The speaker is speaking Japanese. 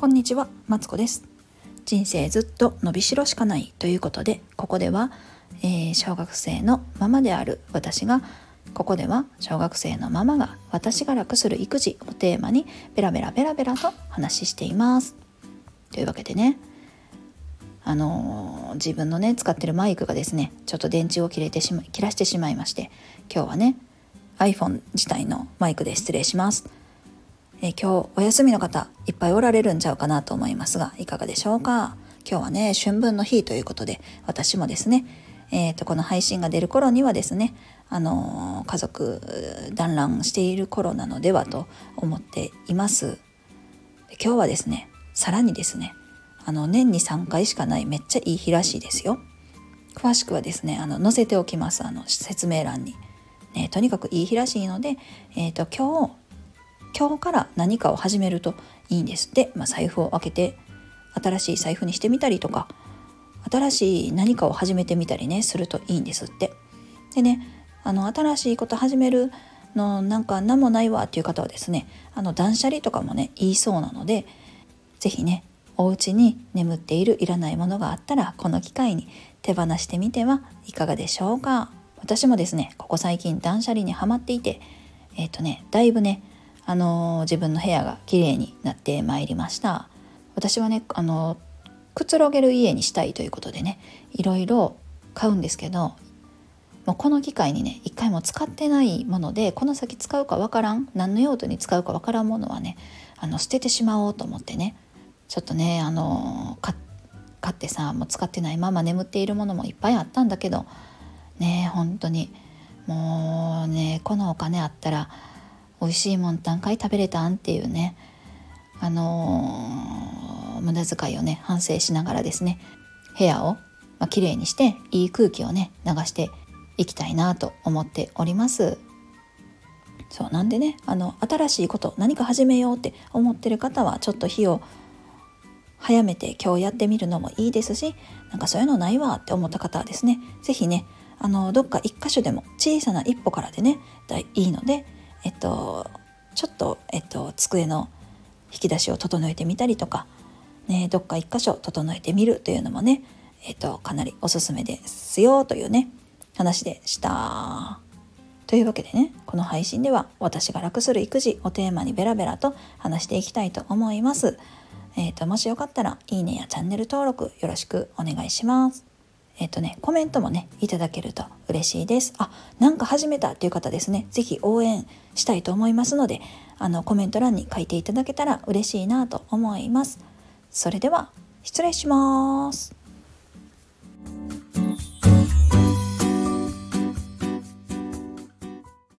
こんにちは、マツコです。人生ずっと伸びしろしかないということで、ここでは、えー小学生のママである私が、ここでは小学生のママが私が楽する育児をテーマにベラベラベラベラと話しています。というわけでね、あのー自分のね使ってるマイクがですねちょっと電池を切れてしま切らしてしまいまして今日はね iPhone 自体のマイクで失礼します。えー今日お休みの方いっぱいおられるんちゃうかなと思いますがいかがでしょうか？今日はね春分の日ということで私もですねえー、とこの配信が出る頃にはですねあのー家族団らんしている頃なのではと思っています。今日はですねさらにですねあの年に3回しかないめっちゃいい日らしいですよ。詳しくはですねあの載せておきますあの説明欄に、ね、とにかくいい日らしいので、えー、と今日今日から何かを始めるといいんです。って、まあ、財布を開けて新しい財布にしてみたりとか新しい何かを始めてみたりねするといいんですって。でねあの新しいこと始めるのなんか何もないわっていう方はですねあの断捨離とかもね言いそうなので是非ねお家に眠っているいらないものがあったらこの機会に手放してみてはいかがでしょうか。私もですねここ最近断捨離にはまっていてえっ、とねだいぶねあの自分の部屋が綺麗になってまいりました。私はねあのくつろげる家にしたいということでねいろいろ買うんですけどもうこの機会にね一回も使ってないものでこの先使うかわからん何の用途に使うかわからんものはねあの捨ててしまおうと思ってねちょっとねあの買ってさもう使ってないまま眠っているものもいっぱいあったんだけどね本当にもうねこのお金あったら美味しいもん何回食べれたん？っていうね。あのー無駄遣いをね反省しながらですね。部屋を、まあ、綺麗にしていい空気をね流していきたいなと思っております。そうなんでねあの新しいこと何か始めようって思ってる方はちょっと日を早めて今日やってみるのもいいですしなんかそういうのないわって思った方はですね是非ねあのどっか一箇所でも小さな一歩からでねいいのでえっとちょっと、えっと、机の引き出しを整えてみたりとか、ね、どっか一箇所整えてみるというのもね、えっと、かなりおすすめですよというね話でした。というわけでねこの配信では私が楽する育児をテーマにベラベラと話していきたいと思います。えー、ともしよかったらいいねやチャンネル登録よろしくお願いします。えっ、とねコメントもねいただけると嬉しいです。あなんか始めたっていう方ですね是非応援したいと思いますのであのコメント欄に書いていただけたら嬉しいなと思います。それでは失礼します。